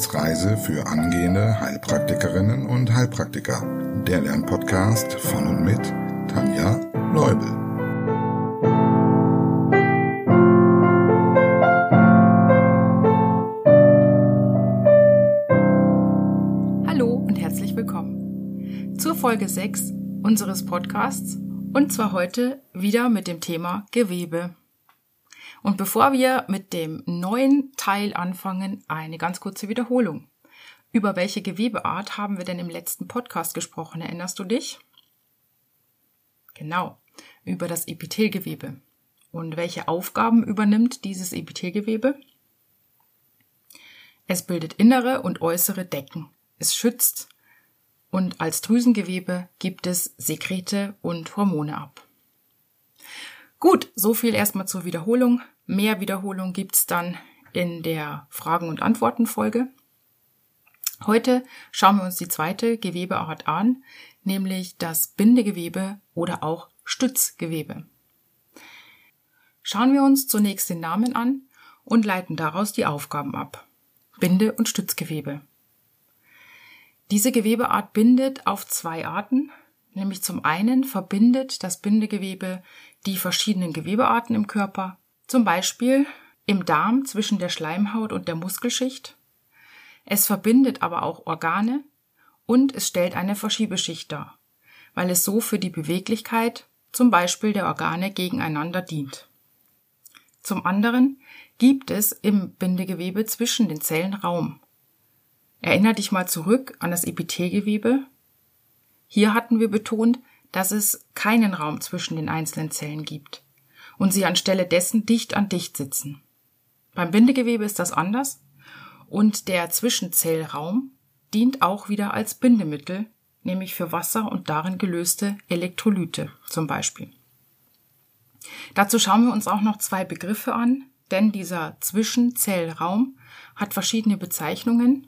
Wissensreise für angehende Heilpraktikerinnen und Heilpraktiker. Der Lernpodcast von und mit Tanja Leubel. Hallo und herzlich willkommen zur Folge 6 unseres Podcasts und zwar heute wieder mit dem Thema Gewebe. Und bevor wir mit dem neuen Teil anfangen, eine ganz kurze Wiederholung. Über welche Gewebeart haben wir denn im letzten Podcast gesprochen? Erinnerst du dich? Genau, über das Epithelgewebe. Und welche Aufgaben übernimmt dieses Epithelgewebe? Es bildet innere und äußere Decken. Es schützt und als Drüsengewebe gibt es Sekrete und Hormone ab. Gut, so viel erstmal zur Wiederholung. Mehr Wiederholung gibt's dann in der Fragen- und Antworten-Folge. Heute schauen wir uns die zweite Gewebeart an, nämlich das Bindegewebe oder auch Stützgewebe. Schauen wir uns zunächst den Namen an und leiten daraus die Aufgaben ab. Binde- und Stützgewebe. Diese Gewebeart bindet auf zwei Arten, Nämlich zum einen verbindet das Bindegewebe die verschiedenen Gewebearten im Körper, zum Beispiel im Darm zwischen der Schleimhaut und der Muskelschicht. Es verbindet aber auch Organe und es stellt eine Verschiebeschicht dar, weil es so für die Beweglichkeit zum Beispiel der Organe gegeneinander dient. Zum anderen gibt es im Bindegewebe zwischen den Zellen Raum. Erinner dich mal zurück an das Epithelgewebe, hier hatten wir betont, dass es keinen Raum zwischen den einzelnen Zellen gibt und sie anstelle dessen dicht an dicht sitzen. Beim Bindegewebe ist das anders und der Zwischenzellraum dient auch wieder als Bindemittel, nämlich für Wasser und darin gelöste Elektrolyte zum Beispiel. Dazu schauen wir uns auch noch zwei Begriffe an, denn dieser Zwischenzellraum hat verschiedene Bezeichnungen.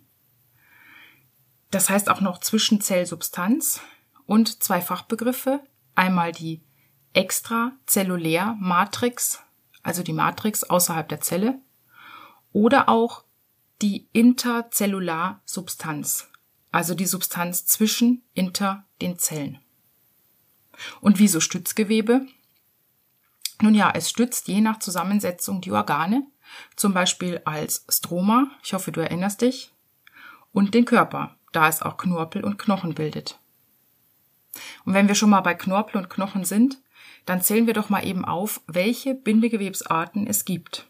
Das heißt auch noch Zwischenzellsubstanz und zwei Fachbegriffe. Einmal die Extrazellulärmatrix, also die Matrix außerhalb der Zelle, oder auch die Interzellularsubstanz, also die Substanz zwischen inter den Zellen. Und wieso Stützgewebe? Nun ja, es stützt je nach Zusammensetzung die Organe, zum Beispiel als Stroma, ich hoffe, du erinnerst dich, und den Körper, da es auch Knorpel und Knochen bildet. Und wenn wir schon mal bei Knorpel und Knochen sind, dann zählen wir doch mal eben auf, welche Bindegewebsarten es gibt.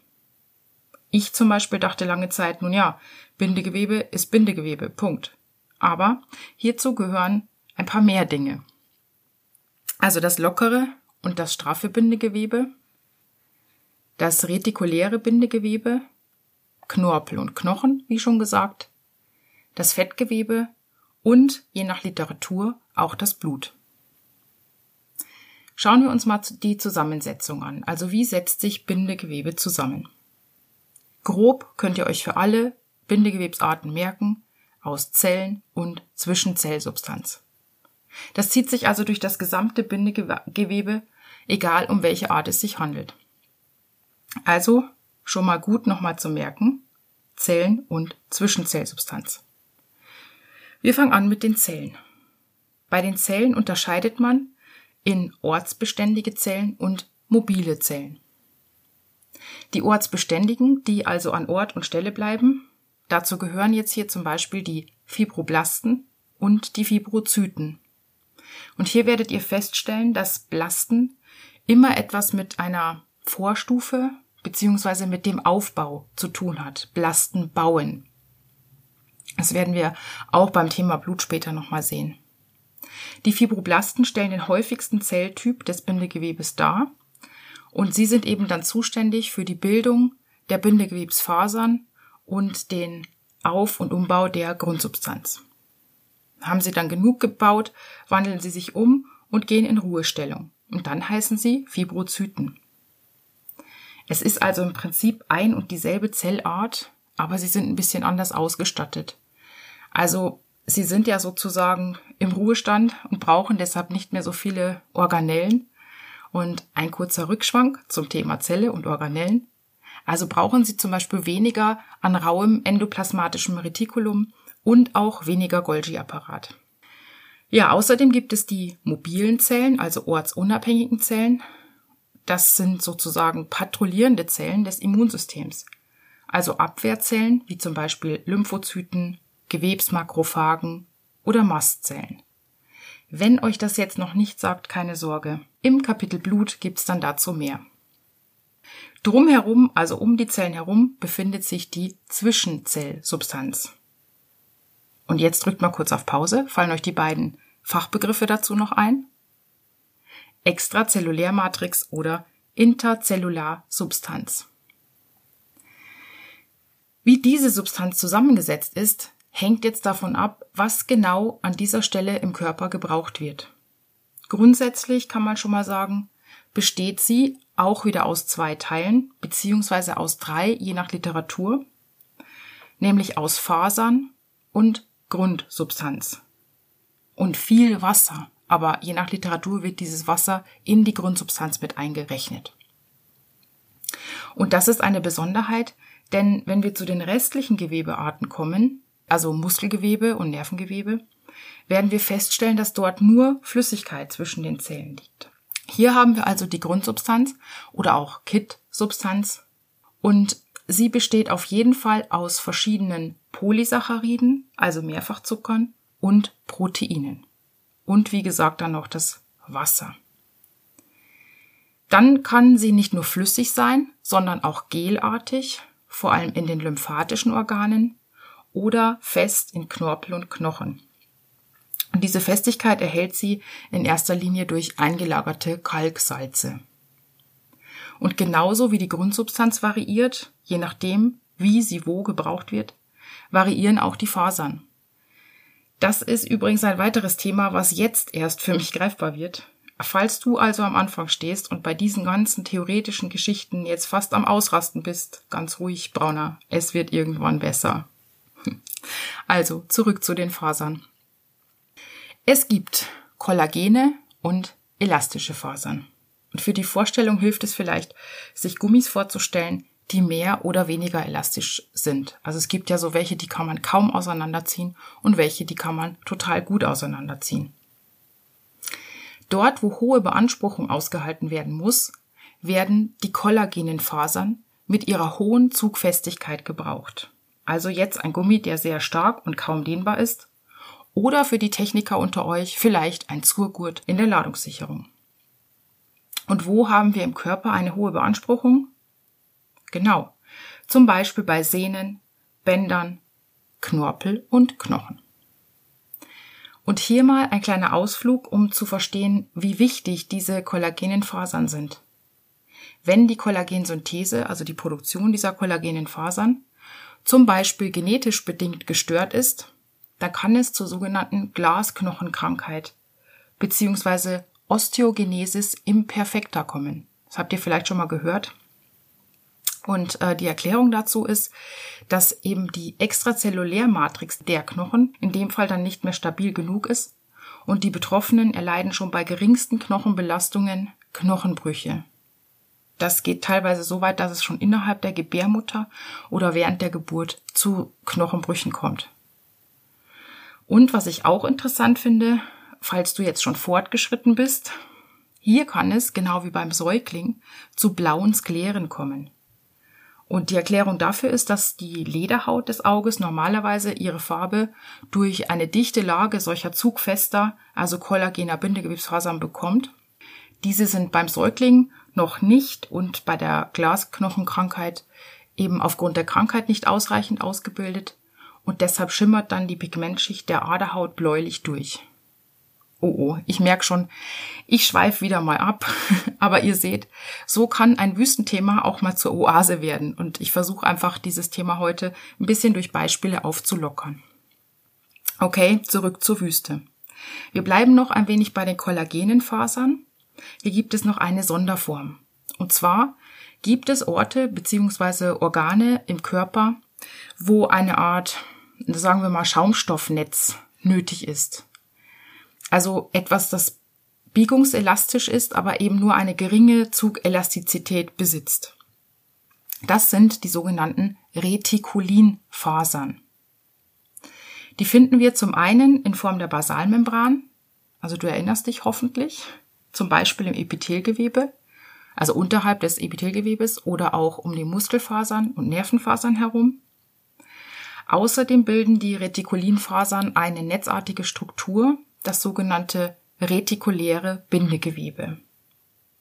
Ich zum Beispiel dachte lange Zeit, nun ja, Bindegewebe ist Bindegewebe, Punkt. Aber hierzu gehören ein paar mehr Dinge. Also das lockere und das straffe Bindegewebe, das retikuläre Bindegewebe, Knorpel und Knochen, wie schon gesagt, das Fettgewebe und, je nach Literatur, auch das Blut. Schauen wir uns mal die Zusammensetzung an. Also wie setzt sich Bindegewebe zusammen? Grob könnt ihr euch für alle Bindegewebsarten merken aus Zellen und Zwischenzellsubstanz. Das zieht sich also durch das gesamte Bindegewebe, egal um welche Art es sich handelt. Also schon mal gut nochmal zu merken, Zellen und Zwischenzellsubstanz. Wir fangen an mit den Zellen. Bei den Zellen unterscheidet man in ortsbeständige Zellen und mobile Zellen. Die ortsbeständigen, die also an Ort und Stelle bleiben, dazu gehören jetzt hier zum Beispiel die Fibroblasten und die Fibrozyten. Und hier werdet ihr feststellen, dass Blasten immer etwas mit einer Vorstufe beziehungsweise mit dem Aufbau zu tun hat. Blasten bauen. Das werden wir auch beim Thema Blut später nochmal sehen. Die Fibroblasten stellen den häufigsten Zelltyp des Bindegewebes dar und sie sind eben dann zuständig für die Bildung der Bindegewebsfasern und den Auf- und Umbau der Grundsubstanz. Haben sie dann genug gebaut, wandeln sie sich um und gehen in Ruhestellung. Und dann heißen sie Fibrozyten. Es ist also im Prinzip ein und dieselbe Zellart, aber sie sind ein bisschen anders ausgestattet. Also sie sind ja sozusagen im Ruhestand und brauchen deshalb nicht mehr so viele Organellen. Und ein kurzer Rückschwank zum Thema Zelle und Organellen. Also brauchen sie zum Beispiel weniger an rauem endoplasmatischem Retikulum und auch weniger Golgi-Apparat. Ja, außerdem gibt es die mobilen Zellen, also ortsunabhängigen Zellen. Das sind sozusagen patrouillierende Zellen des Immunsystems. Also Abwehrzellen, wie zum Beispiel Lymphozyten, Gewebsmakrophagen oder Mastzellen. Wenn euch das jetzt noch nicht sagt, keine Sorge. Im Kapitel Blut gibt's dann dazu mehr. Drumherum, also um die Zellen herum, befindet sich die Zwischenzellsubstanz. Und jetzt drückt mal kurz auf Pause. Fallen euch die beiden Fachbegriffe dazu noch ein? Extrazellulärmatrix oder Interzellarsubstanz. Wie diese Substanz zusammengesetzt ist, hängt jetzt davon ab, was genau an dieser Stelle im Körper gebraucht wird. Grundsätzlich kann man schon mal sagen, besteht sie auch wieder aus zwei Teilen, beziehungsweise aus drei, je nach Literatur, nämlich aus Fasern und Grundsubstanz. Und viel Wasser, aber je nach Literatur wird dieses Wasser in die Grundsubstanz mit eingerechnet. Und das ist eine Besonderheit, denn wenn wir zu den restlichen Gewebearten kommen, also Muskelgewebe und Nervengewebe, werden wir feststellen, dass dort nur Flüssigkeit zwischen den Zellen liegt. Hier haben wir also die Grundsubstanz oder auch Kit-Substanz und sie besteht auf jeden Fall aus verschiedenen Polysacchariden, also Mehrfachzuckern und Proteinen. Und wie gesagt dann noch das Wasser. Dann kann sie nicht nur flüssig sein, sondern auch gelartig, vor allem in den lymphatischen Organen oder fest in Knorpel und Knochen. Und diese Festigkeit erhält sie in erster Linie durch eingelagerte Kalksalze. Und genauso wie die Grundsubstanz variiert, je nachdem, wie sie wo gebraucht wird, variieren auch die Fasern. Das ist übrigens ein weiteres Thema, was jetzt erst für mich greifbar wird. Falls du also am Anfang stehst und bei diesen ganzen theoretischen Geschichten jetzt fast am Ausrasten bist, ganz ruhig, Brauner, es wird irgendwann besser. Also zurück zu den Fasern. Es gibt Kollagene und elastische Fasern. Und für die Vorstellung hilft es vielleicht, sich Gummis vorzustellen, die mehr oder weniger elastisch sind. Also es gibt ja so welche, die kann man kaum auseinanderziehen und welche, die kann man total gut auseinanderziehen. Dort, wo hohe Beanspruchung ausgehalten werden muss, werden die kollagenen Fasern mit ihrer hohen Zugfestigkeit gebraucht. Also jetzt ein Gummi, der sehr stark und kaum dehnbar ist. Oder für die Techniker unter euch vielleicht ein Zurgurt in der Ladungssicherung. Und wo haben wir im Körper eine hohe Beanspruchung? Genau. Zum Beispiel bei Sehnen, Bändern, Knorpel und Knochen. Und hier mal ein kleiner Ausflug, um zu verstehen, wie wichtig diese kollagenen Fasern sind. Wenn die Kollagensynthese, also die Produktion dieser kollagenen Fasern, zum Beispiel genetisch bedingt gestört ist, dann kann es zur sogenannten Glasknochenkrankheit bzw. Osteogenesis imperfecta kommen. Das habt ihr vielleicht schon mal gehört. Und äh, die Erklärung dazu ist, dass eben die Extrazellulärmatrix der Knochen in dem Fall dann nicht mehr stabil genug ist und die Betroffenen erleiden schon bei geringsten Knochenbelastungen Knochenbrüche. Das geht teilweise so weit, dass es schon innerhalb der Gebärmutter oder während der Geburt zu Knochenbrüchen kommt. Und was ich auch interessant finde, falls du jetzt schon fortgeschritten bist, hier kann es, genau wie beim Säugling, zu blauen Skleren kommen. Und die Erklärung dafür ist, dass die Lederhaut des Auges normalerweise ihre Farbe durch eine dichte Lage solcher zugfester, also kollagener Bindegewebsfasern bekommt. Diese sind beim Säugling noch nicht und bei der Glasknochenkrankheit eben aufgrund der Krankheit nicht ausreichend ausgebildet und deshalb schimmert dann die Pigmentschicht der Aderhaut bläulich durch. Oh oh, ich merke schon, ich schweife wieder mal ab, aber ihr seht, so kann ein Wüstenthema auch mal zur Oase werden und ich versuche einfach dieses Thema heute ein bisschen durch Beispiele aufzulockern. Okay, zurück zur Wüste. Wir bleiben noch ein wenig bei den Kollagenenfasern hier gibt es noch eine Sonderform. Und zwar gibt es Orte bzw. Organe im Körper, wo eine Art, sagen wir mal, Schaumstoffnetz nötig ist. Also etwas, das biegungselastisch ist, aber eben nur eine geringe Zugelastizität besitzt. Das sind die sogenannten Retikulinfasern. Die finden wir zum einen in Form der Basalmembran, also du erinnerst dich hoffentlich, zum Beispiel im Epithelgewebe, also unterhalb des Epithelgewebes oder auch um die Muskelfasern und Nervenfasern herum. Außerdem bilden die Retikulinfasern eine netzartige Struktur, das sogenannte retikuläre Bindegewebe,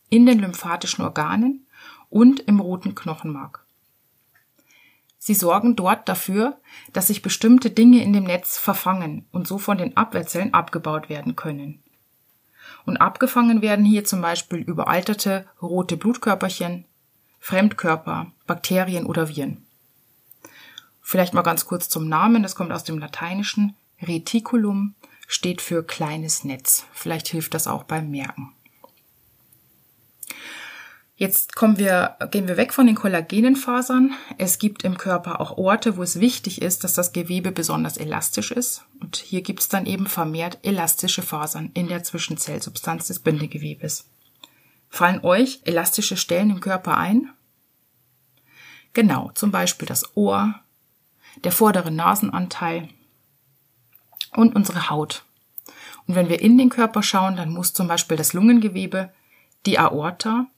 in den lymphatischen Organen und im roten Knochenmark. Sie sorgen dort dafür, dass sich bestimmte Dinge in dem Netz verfangen und so von den Abwehrzellen abgebaut werden können. Und abgefangen werden hier zum Beispiel überalterte rote Blutkörperchen, Fremdkörper, Bakterien oder Viren. Vielleicht mal ganz kurz zum Namen, das kommt aus dem Lateinischen. Reticulum steht für kleines Netz. Vielleicht hilft das auch beim Merken. Jetzt kommen wir, gehen wir weg von den Kollagenenfasern. Es gibt im Körper auch Orte, wo es wichtig ist, dass das Gewebe besonders elastisch ist. Und hier gibt es dann eben vermehrt elastische Fasern in der Zwischenzellsubstanz des Bindegewebes. Fallen euch elastische Stellen im Körper ein? Genau, zum Beispiel das Ohr, der vordere Nasenanteil und unsere Haut. Und wenn wir in den Körper schauen, dann muss zum Beispiel das Lungengewebe, die Aorta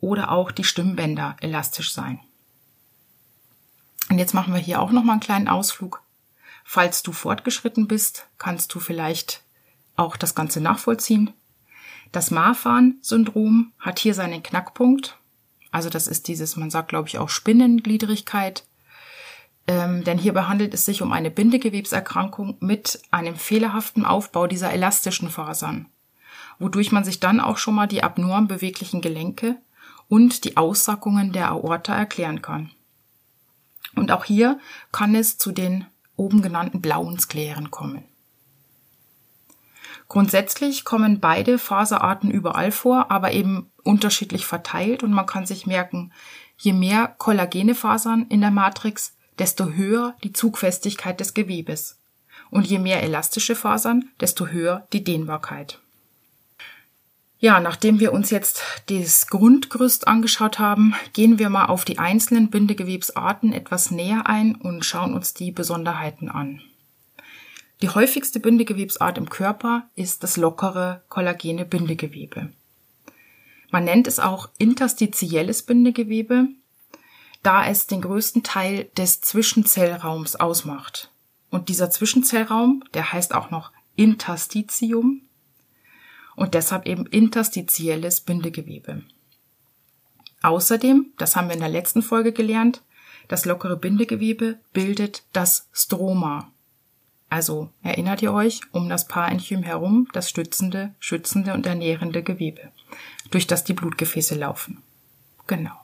oder auch die Stimmbänder elastisch sein. Und jetzt machen wir hier auch noch mal einen kleinen Ausflug. Falls du fortgeschritten bist, kannst du vielleicht auch das Ganze nachvollziehen. Das Marfan-Syndrom hat hier seinen Knackpunkt. Also das ist dieses, man sagt glaube ich auch Spinnengliedrigkeit. Ähm, denn hier behandelt es sich um eine Bindegewebserkrankung mit einem fehlerhaften Aufbau dieser elastischen Fasern, wodurch man sich dann auch schon mal die abnorm beweglichen Gelenke und die Aussackungen der Aorta erklären kann. Und auch hier kann es zu den oben genannten blauen Sklären kommen. Grundsätzlich kommen beide Faserarten überall vor, aber eben unterschiedlich verteilt und man kann sich merken, je mehr kollagene Fasern in der Matrix, desto höher die Zugfestigkeit des Gewebes. Und je mehr elastische Fasern, desto höher die Dehnbarkeit. Ja, nachdem wir uns jetzt das Grundgerüst angeschaut haben, gehen wir mal auf die einzelnen Bindegewebsarten etwas näher ein und schauen uns die Besonderheiten an. Die häufigste Bindegewebsart im Körper ist das lockere kollagene Bindegewebe. Man nennt es auch interstitielles Bindegewebe, da es den größten Teil des Zwischenzellraums ausmacht. Und dieser Zwischenzellraum, der heißt auch noch Interstitium, und deshalb eben interstitielles Bindegewebe. Außerdem, das haben wir in der letzten Folge gelernt, das lockere Bindegewebe bildet das Stroma. Also erinnert ihr euch um das Parenchym herum das stützende, schützende und ernährende Gewebe, durch das die Blutgefäße laufen. Genau.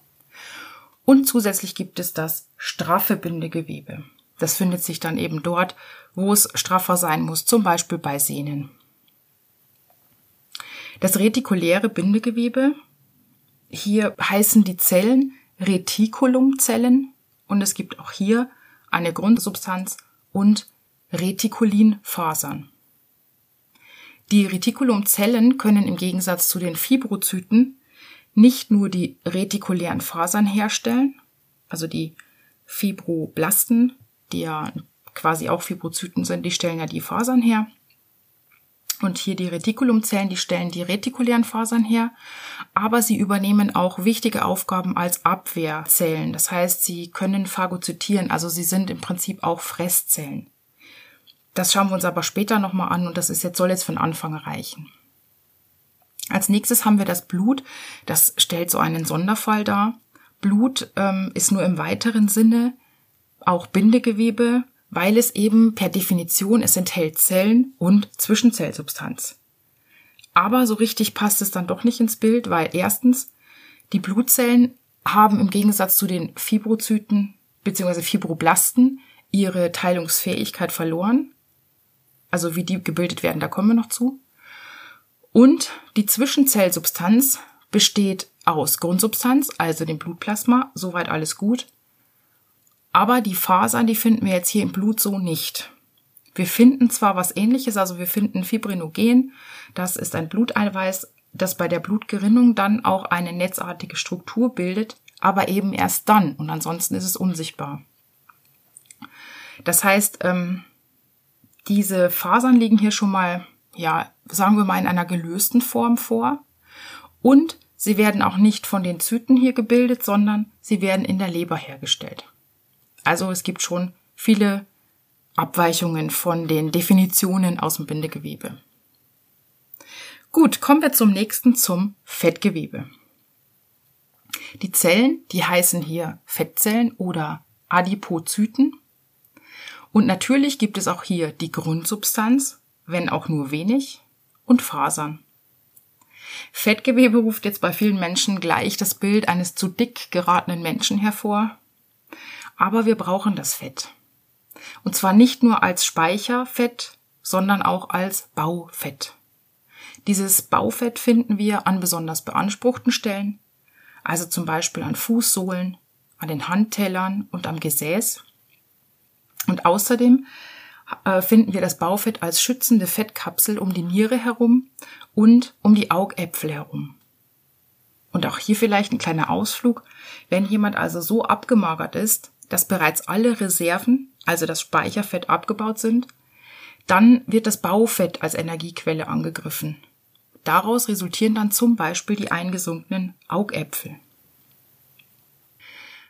Und zusätzlich gibt es das straffe Bindegewebe. Das findet sich dann eben dort, wo es straffer sein muss, zum Beispiel bei Sehnen. Das retikuläre Bindegewebe, hier heißen die Zellen Retikulumzellen und es gibt auch hier eine Grundsubstanz und Retikulinfasern. Die Retikulumzellen können im Gegensatz zu den Fibrozyten nicht nur die retikulären Fasern herstellen, also die Fibroblasten, die ja quasi auch Fibrozyten sind, die stellen ja die Fasern her, und hier die Retikulumzellen, die stellen die retikulären Fasern her, aber sie übernehmen auch wichtige Aufgaben als Abwehrzellen. Das heißt, sie können phagozytieren, also sie sind im Prinzip auch Fresszellen. Das schauen wir uns aber später nochmal an und das ist jetzt, soll jetzt von Anfang reichen. Als nächstes haben wir das Blut. Das stellt so einen Sonderfall dar. Blut ähm, ist nur im weiteren Sinne auch Bindegewebe, weil es eben per Definition, es enthält Zellen und Zwischenzellsubstanz. Aber so richtig passt es dann doch nicht ins Bild, weil erstens, die Blutzellen haben im Gegensatz zu den Fibrozyten bzw. Fibroblasten ihre Teilungsfähigkeit verloren. Also wie die gebildet werden, da kommen wir noch zu. Und die Zwischenzellsubstanz besteht aus Grundsubstanz, also dem Blutplasma, soweit alles gut, aber die Fasern, die finden wir jetzt hier im Blut so nicht. Wir finden zwar was ähnliches, also wir finden Fibrinogen, das ist ein Bluteiweiß, das bei der Blutgerinnung dann auch eine netzartige Struktur bildet, aber eben erst dann und ansonsten ist es unsichtbar. Das heißt, ähm, diese Fasern liegen hier schon mal, ja, sagen wir mal in einer gelösten Form vor und sie werden auch nicht von den Zyten hier gebildet, sondern sie werden in der Leber hergestellt. Also es gibt schon viele Abweichungen von den Definitionen aus dem Bindegewebe. Gut, kommen wir zum nächsten, zum Fettgewebe. Die Zellen, die heißen hier Fettzellen oder Adipozyten. Und natürlich gibt es auch hier die Grundsubstanz, wenn auch nur wenig, und Fasern. Fettgewebe ruft jetzt bei vielen Menschen gleich das Bild eines zu dick geratenen Menschen hervor. Aber wir brauchen das Fett. Und zwar nicht nur als Speicherfett, sondern auch als Baufett. Dieses Baufett finden wir an besonders beanspruchten Stellen, also zum Beispiel an Fußsohlen, an den Handtellern und am Gesäß. Und außerdem äh, finden wir das Baufett als schützende Fettkapsel um die Niere herum und um die Augäpfel herum. Und auch hier vielleicht ein kleiner Ausflug. Wenn jemand also so abgemagert ist, dass bereits alle Reserven, also das Speicherfett abgebaut sind, dann wird das Baufett als Energiequelle angegriffen. Daraus resultieren dann zum Beispiel die eingesunkenen Augäpfel.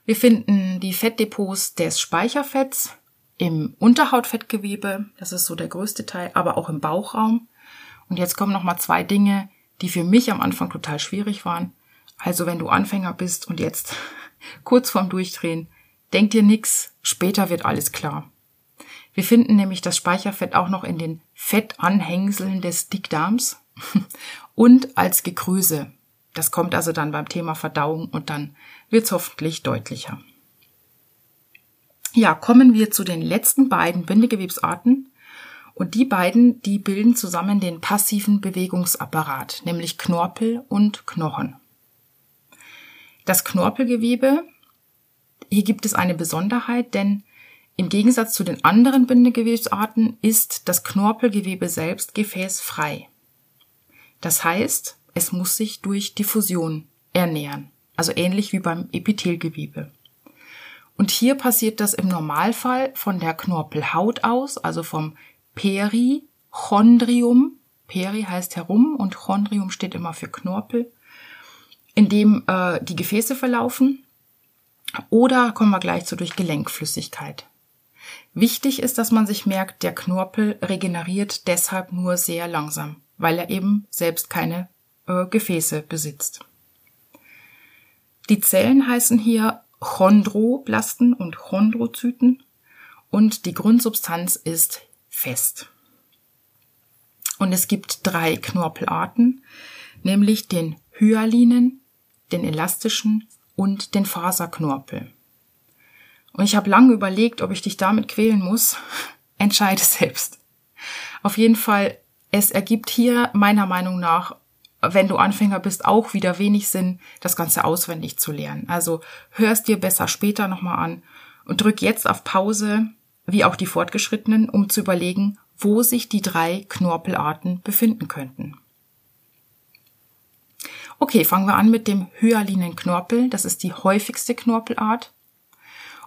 Wir finden die Fettdepots des Speicherfetts im Unterhautfettgewebe, das ist so der größte Teil, aber auch im Bauchraum. Und jetzt kommen noch mal zwei Dinge, die für mich am Anfang total schwierig waren. Also wenn du Anfänger bist und jetzt kurz vorm Durchdrehen, denk dir nix, später wird alles klar. Wir finden nämlich das Speicherfett auch noch in den Fettanhängseln des Dickdarms, und als Gekröse. Das kommt also dann beim Thema Verdauung und dann wird's hoffentlich deutlicher. Ja, kommen wir zu den letzten beiden Bindegewebsarten. Und die beiden, die bilden zusammen den passiven Bewegungsapparat, nämlich Knorpel und Knochen. Das Knorpelgewebe, hier gibt es eine Besonderheit, denn im Gegensatz zu den anderen Bindegewebsarten ist das Knorpelgewebe selbst gefäßfrei. Das heißt, es muss sich durch Diffusion ernähren, also ähnlich wie beim Epithelgewebe. Und hier passiert das im Normalfall von der Knorpelhaut aus, also vom Perichondrium. Peri heißt herum und Chondrium steht immer für Knorpel, in dem äh, die Gefäße verlaufen. Oder kommen wir gleich zu durch Gelenkflüssigkeit. Wichtig ist, dass man sich merkt, der Knorpel regeneriert deshalb nur sehr langsam weil er eben selbst keine äh, Gefäße besitzt. Die Zellen heißen hier Chondroblasten und Chondrozyten und die Grundsubstanz ist fest. Und es gibt drei Knorpelarten, nämlich den Hyalinen, den elastischen und den Faserknorpel. Und ich habe lange überlegt, ob ich dich damit quälen muss. Entscheide selbst. Auf jeden Fall es ergibt hier meiner Meinung nach, wenn du Anfänger bist, auch wieder wenig Sinn, das Ganze auswendig zu lernen. Also hörst dir besser später nochmal an und drück jetzt auf Pause, wie auch die Fortgeschrittenen, um zu überlegen, wo sich die drei Knorpelarten befinden könnten. Okay, fangen wir an mit dem hyalinen Knorpel. Das ist die häufigste Knorpelart.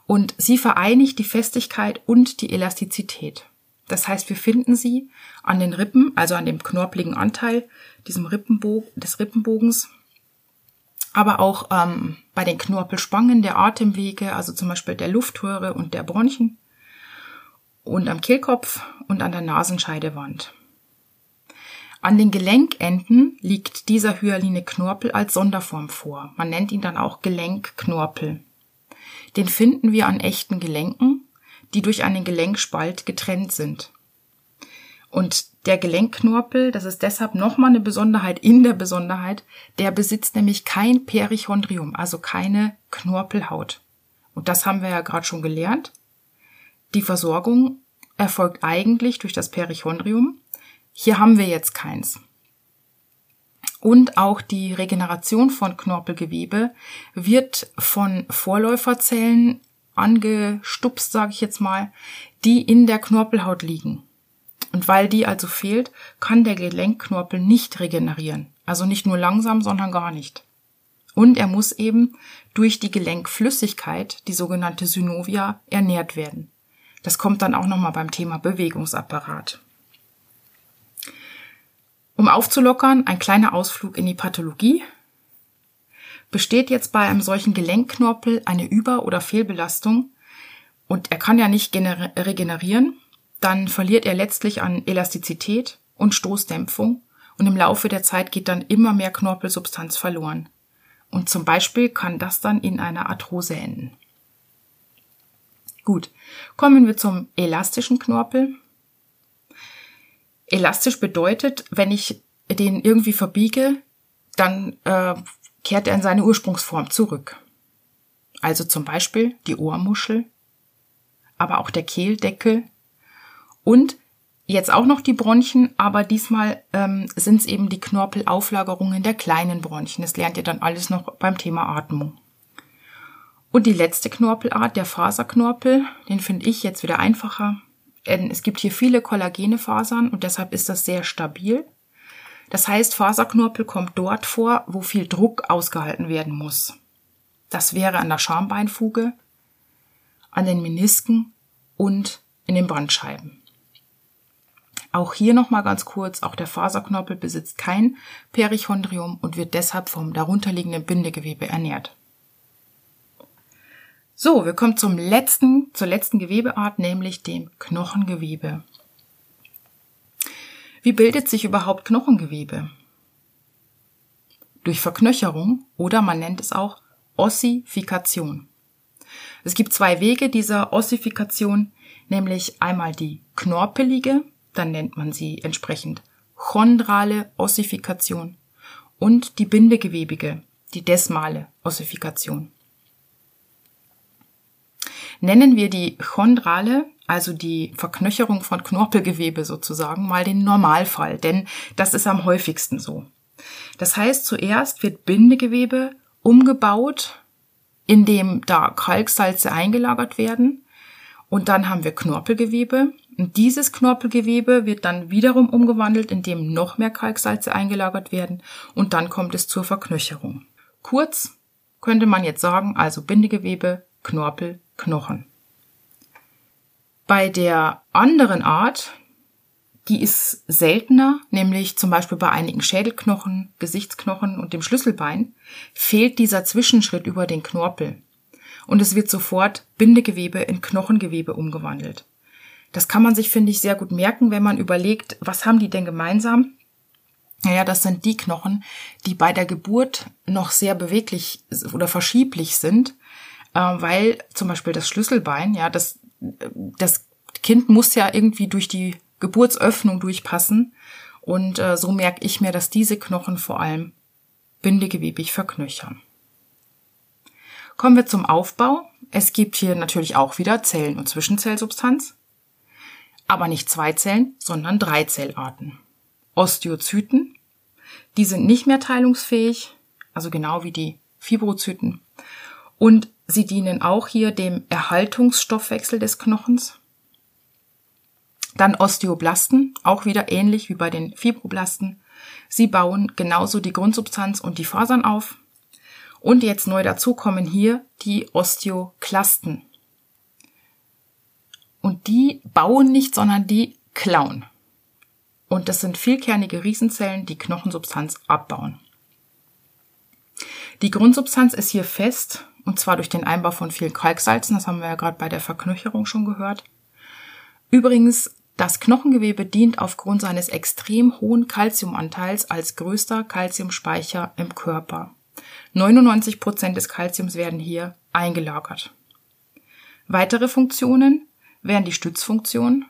Und sie vereinigt die Festigkeit und die Elastizität. Das heißt, wir finden sie an den Rippen, also an dem knorpeligen Anteil diesem Rippenbo des Rippenbogens, aber auch ähm, bei den Knorpelspangen der Atemwege, also zum Beispiel der Luftröhre und der Bronchien und am Kehlkopf und an der Nasenscheidewand. An den Gelenkenden liegt dieser hyaline Knorpel als Sonderform vor. Man nennt ihn dann auch Gelenkknorpel. Den finden wir an echten Gelenken die durch einen Gelenkspalt getrennt sind. Und der Gelenkknorpel, das ist deshalb nochmal eine Besonderheit in der Besonderheit, der besitzt nämlich kein Perichondrium, also keine Knorpelhaut. Und das haben wir ja gerade schon gelernt. Die Versorgung erfolgt eigentlich durch das Perichondrium. Hier haben wir jetzt keins. Und auch die Regeneration von Knorpelgewebe wird von Vorläuferzellen angestupst, sage ich jetzt mal, die in der Knorpelhaut liegen. Und weil die also fehlt, kann der Gelenkknorpel nicht regenerieren. Also nicht nur langsam, sondern gar nicht. Und er muss eben durch die Gelenkflüssigkeit, die sogenannte Synovia, ernährt werden. Das kommt dann auch nochmal beim Thema Bewegungsapparat. Um aufzulockern, ein kleiner Ausflug in die Pathologie. Besteht jetzt bei einem solchen Gelenkknorpel eine Über- oder Fehlbelastung und er kann ja nicht regenerieren, dann verliert er letztlich an Elastizität und Stoßdämpfung und im Laufe der Zeit geht dann immer mehr Knorpelsubstanz verloren. Und zum Beispiel kann das dann in einer Arthrose enden. Gut, kommen wir zum elastischen Knorpel. Elastisch bedeutet, wenn ich den irgendwie verbiege, dann äh, kehrt er in seine Ursprungsform zurück. Also zum Beispiel die Ohrmuschel, aber auch der Kehldeckel und jetzt auch noch die Bronchien, aber diesmal ähm, sind es eben die Knorpelauflagerungen der kleinen Bronchien. Das lernt ihr dann alles noch beim Thema Atmung. Und die letzte Knorpelart, der Faserknorpel, den finde ich jetzt wieder einfacher. Es gibt hier viele kollagene Fasern und deshalb ist das sehr stabil. Das heißt, Faserknorpel kommt dort vor, wo viel Druck ausgehalten werden muss. Das wäre an der Schambeinfuge, an den Menisken und in den Bandscheiben. Auch hier nochmal ganz kurz, auch der Faserknorpel besitzt kein Perichondrium und wird deshalb vom darunterliegenden Bindegewebe ernährt. So, wir kommen zum letzten, zur letzten Gewebeart, nämlich dem Knochengewebe. Wie bildet sich überhaupt Knochengewebe? Durch Verknöcherung oder man nennt es auch Ossifikation. Es gibt zwei Wege dieser Ossifikation, nämlich einmal die knorpelige, dann nennt man sie entsprechend chondrale Ossifikation und die bindegewebige, die desmale Ossifikation. Nennen wir die chondrale, also die Verknöcherung von Knorpelgewebe sozusagen, mal den Normalfall, denn das ist am häufigsten so. Das heißt, zuerst wird Bindegewebe umgebaut, indem da Kalksalze eingelagert werden. Und dann haben wir Knorpelgewebe. Und dieses Knorpelgewebe wird dann wiederum umgewandelt, indem noch mehr Kalksalze eingelagert werden. Und dann kommt es zur Verknöcherung. Kurz könnte man jetzt sagen, also Bindegewebe, Knorpel, Knochen. Bei der anderen Art, die ist seltener, nämlich zum Beispiel bei einigen Schädelknochen, Gesichtsknochen und dem Schlüsselbein, fehlt dieser Zwischenschritt über den Knorpel. Und es wird sofort Bindegewebe in Knochengewebe umgewandelt. Das kann man sich, finde ich, sehr gut merken, wenn man überlegt, was haben die denn gemeinsam? Naja, das sind die Knochen, die bei der Geburt noch sehr beweglich oder verschieblich sind, weil zum Beispiel das Schlüsselbein, ja, das, das Kind muss ja irgendwie durch die Geburtsöffnung durchpassen. Und äh, so merke ich mir, dass diese Knochen vor allem bindegewebig verknöchern. Kommen wir zum Aufbau. Es gibt hier natürlich auch wieder Zellen- und Zwischenzellsubstanz, aber nicht zwei Zellen, sondern drei Zellarten. Osteozyten, die sind nicht mehr teilungsfähig, also genau wie die Fibrozyten. Und sie dienen auch hier dem Erhaltungsstoffwechsel des Knochens. Dann Osteoblasten, auch wieder ähnlich wie bei den Fibroblasten. Sie bauen genauso die Grundsubstanz und die Fasern auf. Und jetzt neu dazu kommen hier die Osteoklasten. Und die bauen nicht, sondern die klauen. Und das sind vielkernige Riesenzellen, die Knochensubstanz abbauen. Die Grundsubstanz ist hier fest, und zwar durch den Einbau von vielen Kalksalzen, das haben wir ja gerade bei der Verknöcherung schon gehört. Übrigens das Knochengewebe dient aufgrund seines extrem hohen Kalziumanteils als größter Kalziumspeicher im Körper. 99 Prozent des Kalziums werden hier eingelagert. Weitere Funktionen wären die Stützfunktion,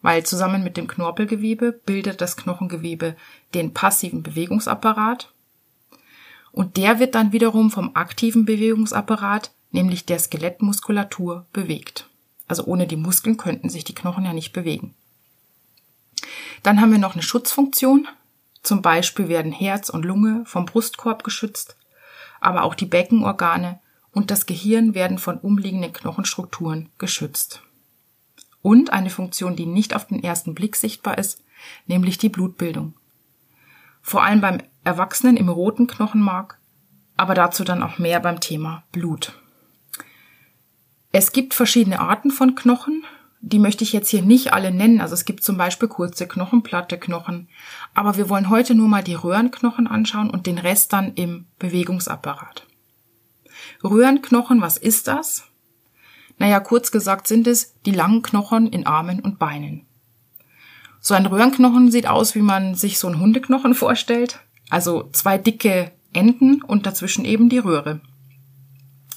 weil zusammen mit dem Knorpelgewebe bildet das Knochengewebe den passiven Bewegungsapparat und der wird dann wiederum vom aktiven Bewegungsapparat, nämlich der Skelettmuskulatur, bewegt. Also ohne die Muskeln könnten sich die Knochen ja nicht bewegen. Dann haben wir noch eine Schutzfunktion. Zum Beispiel werden Herz und Lunge vom Brustkorb geschützt, aber auch die Beckenorgane und das Gehirn werden von umliegenden Knochenstrukturen geschützt. Und eine Funktion, die nicht auf den ersten Blick sichtbar ist, nämlich die Blutbildung. Vor allem beim Erwachsenen im roten Knochenmark aber dazu dann auch mehr beim Thema Blut. Es gibt verschiedene Arten von Knochen. Die möchte ich jetzt hier nicht alle nennen. Also es gibt zum Beispiel kurze Knochen, platte Knochen. Aber wir wollen heute nur mal die Röhrenknochen anschauen und den Rest dann im Bewegungsapparat. Röhrenknochen, was ist das? Naja, kurz gesagt sind es die langen Knochen in Armen und Beinen. So ein Röhrenknochen sieht aus, wie man sich so einen Hundeknochen vorstellt. Also zwei dicke Enden und dazwischen eben die Röhre.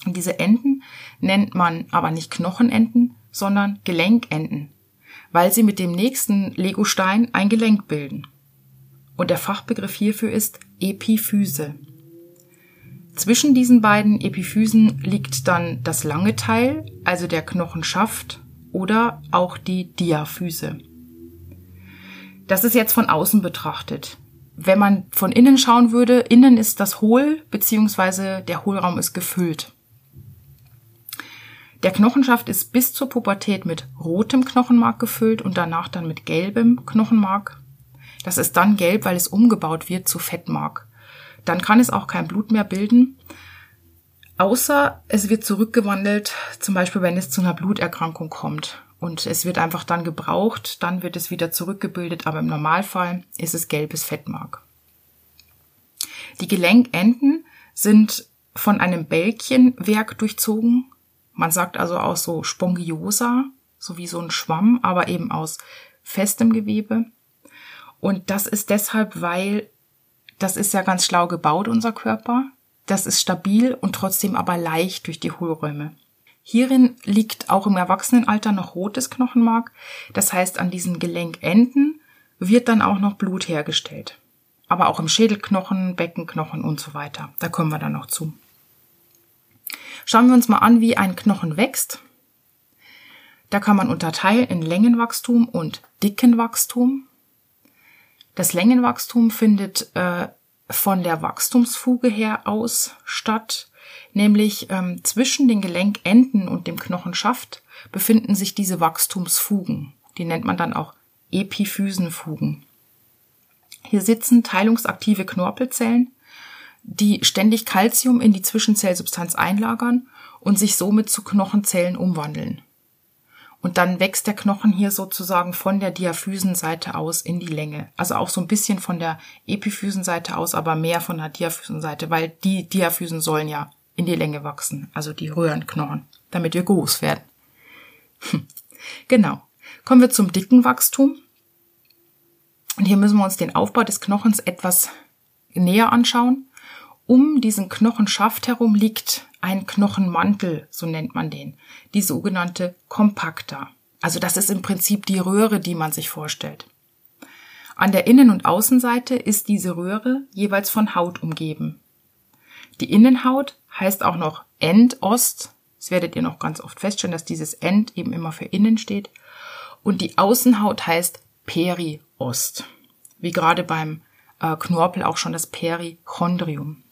Und diese Enden nennt man aber nicht Knochenenden, sondern Gelenkenden, weil sie mit dem nächsten Legostein ein Gelenk bilden. Und der Fachbegriff hierfür ist Epiphyse. Zwischen diesen beiden Epiphysen liegt dann das lange Teil, also der Knochenschaft oder auch die Diaphyse. Das ist jetzt von außen betrachtet. Wenn man von innen schauen würde, innen ist das hohl, beziehungsweise der Hohlraum ist gefüllt. Der Knochenschaft ist bis zur Pubertät mit rotem Knochenmark gefüllt und danach dann mit gelbem Knochenmark. Das ist dann gelb, weil es umgebaut wird zu Fettmark. Dann kann es auch kein Blut mehr bilden, außer es wird zurückgewandelt, zum Beispiel wenn es zu einer Bluterkrankung kommt. Und es wird einfach dann gebraucht, dann wird es wieder zurückgebildet, aber im Normalfall ist es gelbes Fettmark. Die Gelenkenden sind von einem Bälkchenwerk durchzogen, man sagt also auch so Spongiosa, so wie so ein Schwamm, aber eben aus festem Gewebe. Und das ist deshalb, weil das ist ja ganz schlau gebaut, unser Körper. Das ist stabil und trotzdem aber leicht durch die Hohlräume. Hierin liegt auch im Erwachsenenalter noch rotes Knochenmark. Das heißt, an diesen Gelenkenden wird dann auch noch Blut hergestellt. Aber auch im Schädelknochen, Beckenknochen und so weiter. Da kommen wir dann noch zu. Schauen wir uns mal an, wie ein Knochen wächst. Da kann man unterteilen in Längenwachstum und Dickenwachstum. Das Längenwachstum findet äh, von der Wachstumsfuge her aus statt, nämlich ähm, zwischen den Gelenkenden und dem Knochenschaft befinden sich diese Wachstumsfugen. Die nennt man dann auch Epiphysenfugen. Hier sitzen teilungsaktive Knorpelzellen, die ständig Calcium in die Zwischenzellsubstanz einlagern und sich somit zu Knochenzellen umwandeln. Und dann wächst der Knochen hier sozusagen von der Diaphysenseite aus in die Länge. Also auch so ein bisschen von der Epiphysenseite aus, aber mehr von der Diaphysenseite, weil die Diaphysen sollen ja in die Länge wachsen, also die Röhrenknochen, damit wir groß werden. genau. Kommen wir zum dicken Wachstum. Und hier müssen wir uns den Aufbau des Knochens etwas näher anschauen. Um diesen Knochenschaft herum liegt ein Knochenmantel, so nennt man den, die sogenannte Kompakta. Also das ist im Prinzip die Röhre, die man sich vorstellt. An der Innen- und Außenseite ist diese Röhre jeweils von Haut umgeben. Die Innenhaut heißt auch noch Endost. Das werdet ihr noch ganz oft feststellen, dass dieses End eben immer für innen steht. Und die Außenhaut heißt Periost. Wie gerade beim äh, Knorpel auch schon das Perichondrium.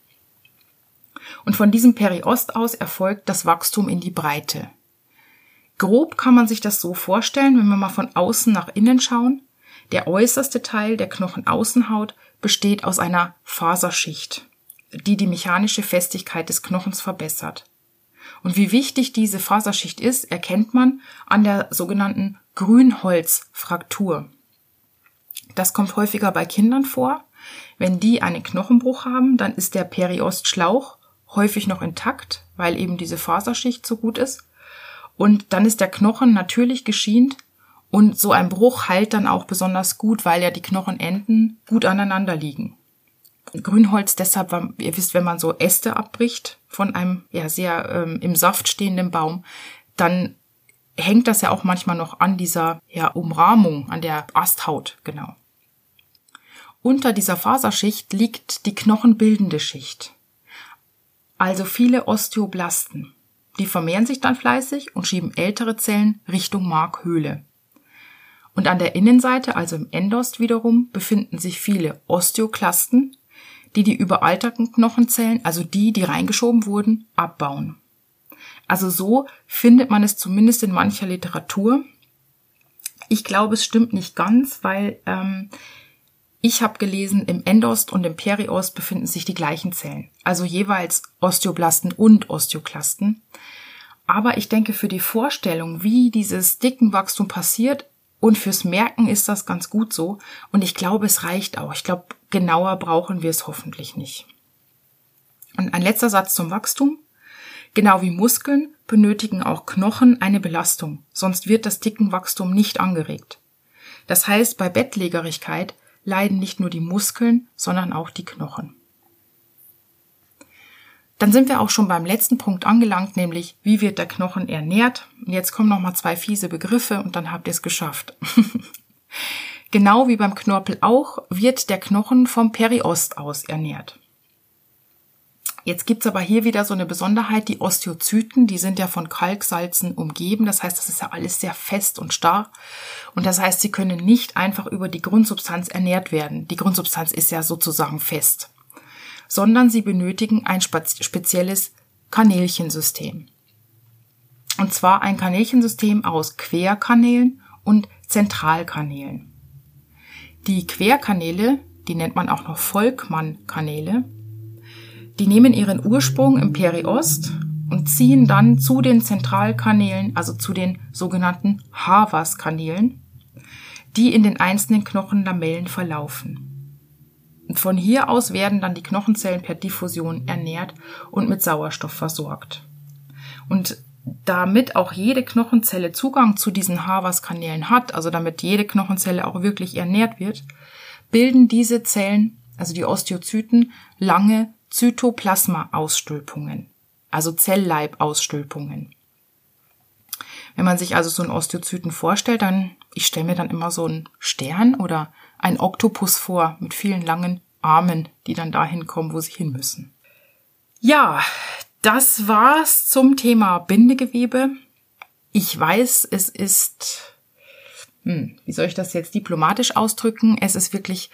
Und von diesem Periost aus erfolgt das Wachstum in die Breite. Grob kann man sich das so vorstellen, wenn wir mal von außen nach innen schauen. Der äußerste Teil der Knochenaußenhaut besteht aus einer Faserschicht, die die mechanische Festigkeit des Knochens verbessert. Und wie wichtig diese Faserschicht ist, erkennt man an der sogenannten Grünholzfraktur. Das kommt häufiger bei Kindern vor. Wenn die einen Knochenbruch haben, dann ist der Periostschlauch häufig noch intakt, weil eben diese Faserschicht so gut ist. Und dann ist der Knochen natürlich geschient und so ein Bruch heilt dann auch besonders gut, weil ja die Knochenenden gut aneinander liegen. Grünholz deshalb, ihr wisst, wenn man so Äste abbricht von einem ja sehr ähm, im Saft stehenden Baum, dann hängt das ja auch manchmal noch an dieser ja, Umrahmung, an der Asthaut, genau. Unter dieser Faserschicht liegt die knochenbildende Schicht also viele Osteoblasten. Die vermehren sich dann fleißig und schieben ältere Zellen Richtung Markhöhle. Und an der Innenseite, also im Endost wiederum, befinden sich viele Osteoklasten, die die überalterten Knochenzellen, also die, die reingeschoben wurden, abbauen. Also so findet man es zumindest in mancher Literatur. Ich glaube, es stimmt nicht ganz, weil ähm, Ich habe gelesen, im Endost und im Periost befinden sich die gleichen Zellen, also jeweils Osteoblasten und Osteoklasten. Aber ich denke, für die Vorstellung, wie dieses Dickenwachstum passiert und fürs Merken ist das ganz gut so. Und ich glaube, es reicht auch. Ich glaube, genauer brauchen wir es hoffentlich nicht. Und ein letzter Satz zum Wachstum. Genau wie Muskeln benötigen auch Knochen eine Belastung, sonst wird das Dickenwachstum nicht angeregt. Das heißt, bei Bettlägerigkeit leiden nicht nur die Muskeln, sondern auch die Knochen. Dann sind wir auch schon beim letzten Punkt angelangt, nämlich wie wird der Knochen ernährt. Und jetzt kommen noch mal zwei fiese Begriffe und dann habt ihr es geschafft. genau wie beim Knorpel auch wird der Knochen vom Periost aus ernährt. Jetzt gibt's aber hier wieder so eine Besonderheit, die Osteozyten, die sind ja von Kalksalzen umgeben, das heißt, das ist ja alles sehr fest und starr und das heißt, sie können nicht einfach über die Grundsubstanz ernährt werden. Die Grundsubstanz ist ja sozusagen fest sondern sie benötigen ein spezielles Kanälchensystem. Und zwar ein Kanälchensystem aus Querkanälen und Zentralkanälen. Die Querkanäle, die nennt man auch noch Volkmann-Kanäle, die nehmen ihren Ursprung im Periost und ziehen dann zu den Zentralkanälen, also zu den sogenannten Havas-Kanälen, die in den einzelnen Knochenlamellen verlaufen. Von hier aus werden dann die Knochenzellen per Diffusion ernährt und mit Sauerstoff versorgt. Und damit auch jede Knochenzelle Zugang zu diesen Havas-Kanälen hat, also damit jede Knochenzelle auch wirklich ernährt wird, bilden diese Zellen, also die Osteozyten, lange Zytoplasma-Ausstülpungen, also Zellleib-Ausstülpungen. Wenn man sich also so einen Osteozyten vorstellt, dann, ich stelle mir dann immer so einen Stern oder ein Oktopus vor mit vielen langen Armen, die dann dahin kommen, wo sie hin müssen. Ja, das war's zum Thema Bindegewebe. Ich weiß, es ist, hm, wie soll ich das jetzt diplomatisch ausdrücken? Es ist wirklich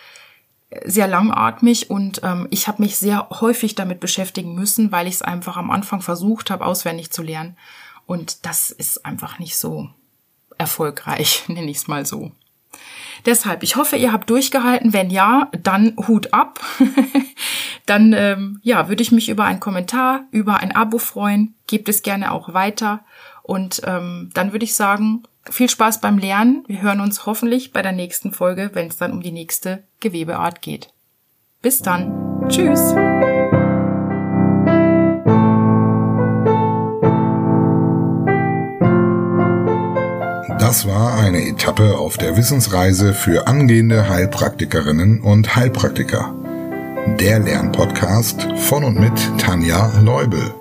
sehr langatmig und ähm, ich habe mich sehr häufig damit beschäftigen müssen, weil ich es einfach am Anfang versucht habe, auswendig zu lernen. Und das ist einfach nicht so erfolgreich, nenne ich es mal so. Deshalb, ich hoffe, ihr habt durchgehalten. Wenn ja, dann Hut ab. dann ähm, ja, würde ich mich über einen Kommentar, über ein Abo freuen. Gebt es gerne auch weiter. Und ähm, dann würde ich sagen, viel Spaß beim Lernen. Wir hören uns hoffentlich bei der nächsten Folge, wenn es dann um die nächste Gewebeart geht. Bis dann. Tschüss. Das war eine Etappe auf der Wissensreise für angehende Heilpraktikerinnen und Heilpraktiker. Der Lernpodcast von und mit Tanja Leubel.